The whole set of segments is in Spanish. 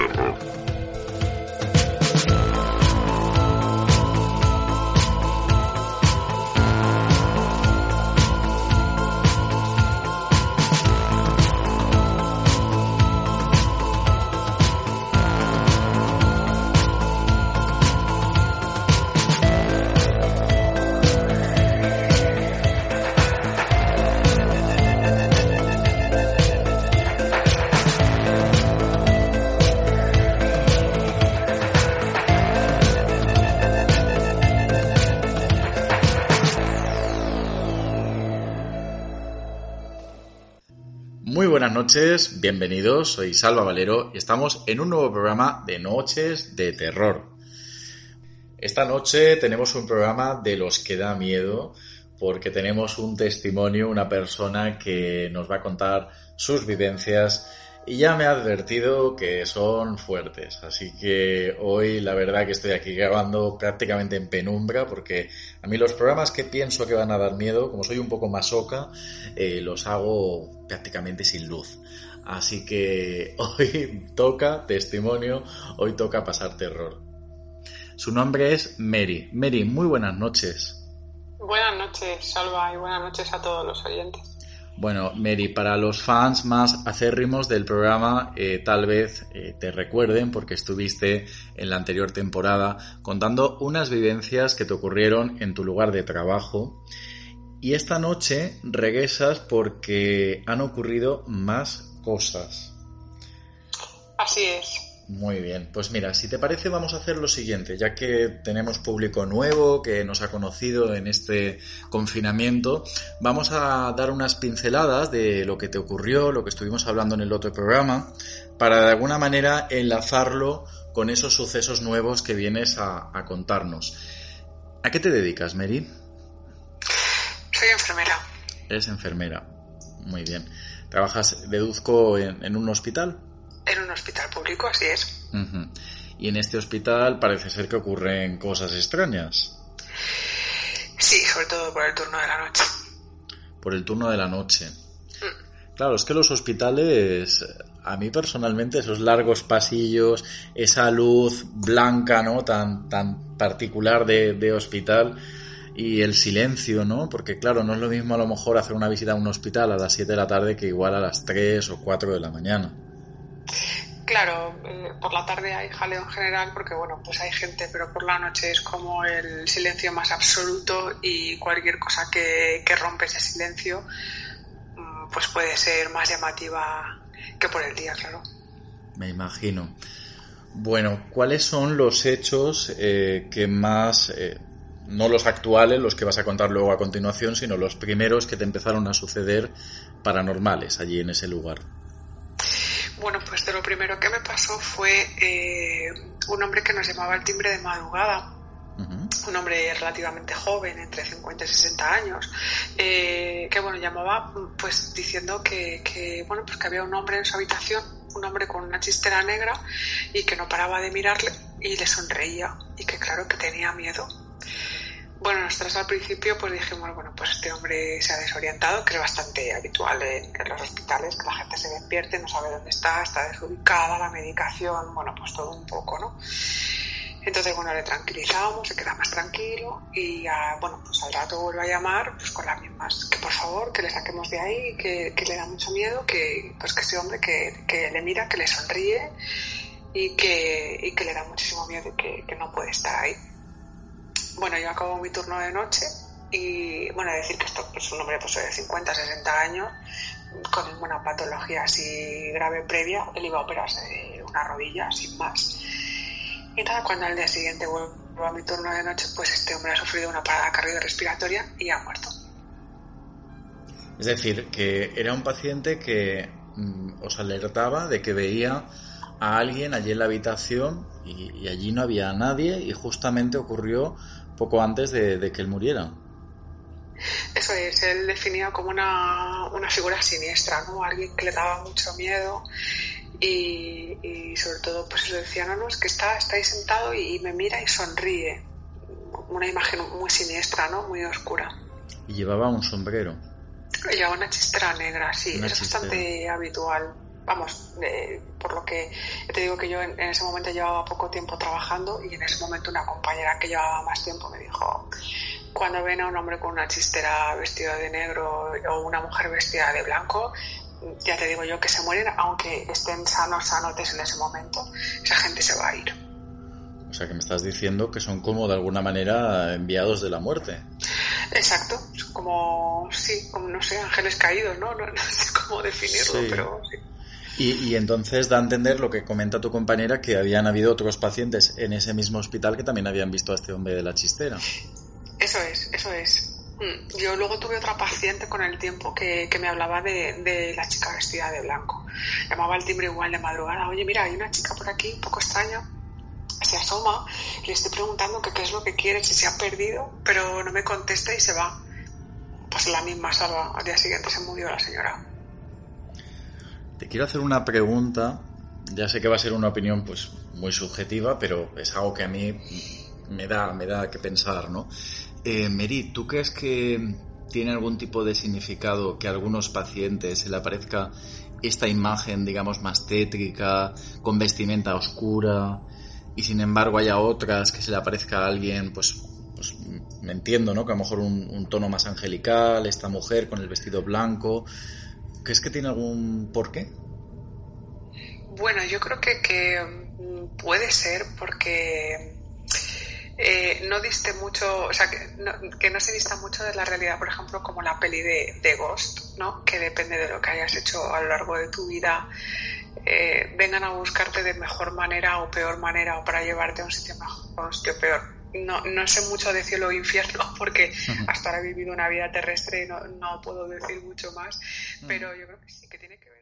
Earth. De terror. noches, bienvenidos, soy Salva Valero y estamos en un nuevo programa de Noches de Terror. Esta noche tenemos un programa de los que da miedo porque tenemos un testimonio, una persona que nos va a contar sus vivencias y ya me ha advertido que son fuertes. Así que hoy la verdad que estoy aquí grabando prácticamente en penumbra porque a mí los programas que pienso que van a dar miedo, como soy un poco masoca, eh, los hago prácticamente sin luz. Así que hoy toca testimonio, hoy toca pasar terror. Su nombre es Mary. Mary, muy buenas noches. Buenas noches, Salva, y buenas noches a todos los oyentes. Bueno, Mary, para los fans más acérrimos del programa, eh, tal vez eh, te recuerden porque estuviste en la anterior temporada contando unas vivencias que te ocurrieron en tu lugar de trabajo. Y esta noche regresas porque han ocurrido más cosas. Así es. Muy bien, pues mira, si te parece vamos a hacer lo siguiente, ya que tenemos público nuevo que nos ha conocido en este confinamiento, vamos a dar unas pinceladas de lo que te ocurrió, lo que estuvimos hablando en el otro programa, para de alguna manera enlazarlo con esos sucesos nuevos que vienes a, contarnos. ¿A qué te dedicas, Mary? Soy enfermera. Eres enfermera, muy bien. ¿Trabajas, deduzco, en un hospital? En un hospital público, así es. Y en este hospital parece ser que ocurren cosas extrañas. Sí, sobre todo por el turno de la noche. Por el turno de la noche. Mm. Claro, es que los hospitales, a mí personalmente, esos largos pasillos, esa luz blanca, ¿no? Tan, tan particular de, de hospital y el silencio, ¿no? Porque claro, no es lo mismo a lo mejor hacer una visita a un hospital a las 7 de la tarde que igual a las 3 o 4 de la mañana. Claro, eh, por la tarde hay jaleo en general porque, bueno, pues hay gente, pero por la noche es como el silencio más absoluto y cualquier cosa que, rompe ese silencio, mm, pues puede ser más llamativa que por el día, claro. Me imagino. Bueno, ¿cuáles son los hechos eh, que más, eh, no los actuales, los que vas a contar luego a continuación, sino los primeros que te empezaron a suceder paranormales allí en ese lugar? Bueno, pues de lo primero que me pasó fue eh, un hombre que nos llamaba el timbre de madrugada. Un hombre relativamente joven, entre 50 y 60 años, eh, que bueno, llamaba pues diciendo que, que, bueno, pues que había un hombre en su habitación, un hombre con una chistera negra y que no paraba de mirarle y le sonreía y que claro que tenía miedo bueno, nosotros al principio pues dijimos, bueno, pues este hombre se ha desorientado, que es bastante habitual en, los hospitales, que la gente se despierte, no sabe dónde está, está desubicada, la medicación, bueno, pues todo un poco, ¿no? Entonces, bueno, le tranquilizamos, se queda más tranquilo y, bueno, pues al rato vuelve a llamar pues con las mismas, que por favor, que le saquemos de ahí, que, le da mucho miedo, que pues que ese hombre que, que le mira, que le sonríe y que, y que le da muchísimo miedo y que, que no puede estar ahí. Bueno, yo acabo mi turno de noche y, bueno, decir que esto es pues, un hombre pues, de 50, 60 años, con ninguna patología así grave previa, él iba a operarse de una rodilla, sin más. Y nada, cuando al día siguiente vuelvo a mi turno de noche, pues este hombre ha sufrido una parada cardiorrespiratoria y ha muerto. Es decir, que era un paciente que mm, os alertaba de que veía a alguien allí en la habitación y, allí no había nadie y justamente ocurrió poco antes de, que él muriera. Eso es, él definía como una, una, figura siniestra, ¿no? Alguien que le daba mucho miedo y, sobre todo pues le decía, no, no, es que está, está ahí sentado y, me mira y sonríe. Una imagen muy siniestra, ¿no? Muy oscura. Y llevaba un sombrero. Llevaba una chistera negra, sí, es bastante habitual. Vamos, por lo que te digo que yo en, ese momento llevaba poco tiempo trabajando y en ese momento una compañera que llevaba más tiempo me dijo, cuando ven a un hombre con una chistera vestido de negro o una mujer vestida de blanco, ya te digo yo que se mueren, aunque estén sanos, sanotes en ese momento, esa gente se va a ir. O sea que me estás diciendo que son como de alguna manera enviados de la muerte. Exacto, como, sí, como no sé, ángeles caídos, ¿no? No, sé cómo definirlo, pero sí. Y, entonces da a entender lo que comenta tu compañera, que habían habido otros pacientes en ese mismo hospital que también habían visto a este hombre de la chistera. Eso es, eso es. Mm, yo luego tuve otra paciente con el tiempo que, me hablaba de, la chica vestida de blanco. Llamaba al timbre igual de madrugada. Oye, mira, hay una chica por aquí, un poco extraña. Se asoma, le estoy preguntando qué es lo que quiere, si se ha perdido, pero no me contesta y se va. Pues la misma salva. Al día siguiente se murió la señora. Te quiero hacer una pregunta. Ya sé que va a ser una opinión pues muy subjetiva, pero es algo que a mí me da, me da que pensar, ¿no? Eh, Meri, ¿tú crees que tiene algún tipo de significado que a algunos pacientes se le aparezca esta imagen, digamos, más tétrica, con vestimenta oscura, y sin embargo haya otras que se le aparezca a alguien, pues, pues me entiendo, ¿no? Que a lo mejor un, tono más angelical, esta mujer con el vestido blanco. ¿Crees que tiene algún porqué? Bueno, yo creo que, que puede ser porque eh, no diste mucho, o sea, que no, se dista mucho de la realidad, por ejemplo, como la peli de, Ghost, ¿no? Que depende de lo que hayas hecho a lo largo de tu vida, eh, vengan a buscarte de mejor manera o peor manera o para llevarte a un sitio mejor o peor. No, no sé mucho de cielo o infierno porque hasta ahora he vivido una vida terrestre y no, no puedo decir mucho más, pero yo creo que sí que tiene que ver.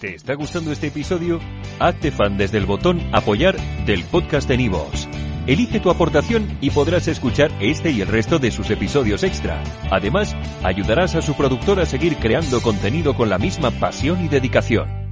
¿Te está gustando este episodio? Hazte fan desde el botón Apoyar del podcast de Nivos. Elige tu aportación y podrás escuchar este y el resto de sus episodios extra. Además, ayudarás a su productor a seguir creando contenido con la misma pasión y dedicación.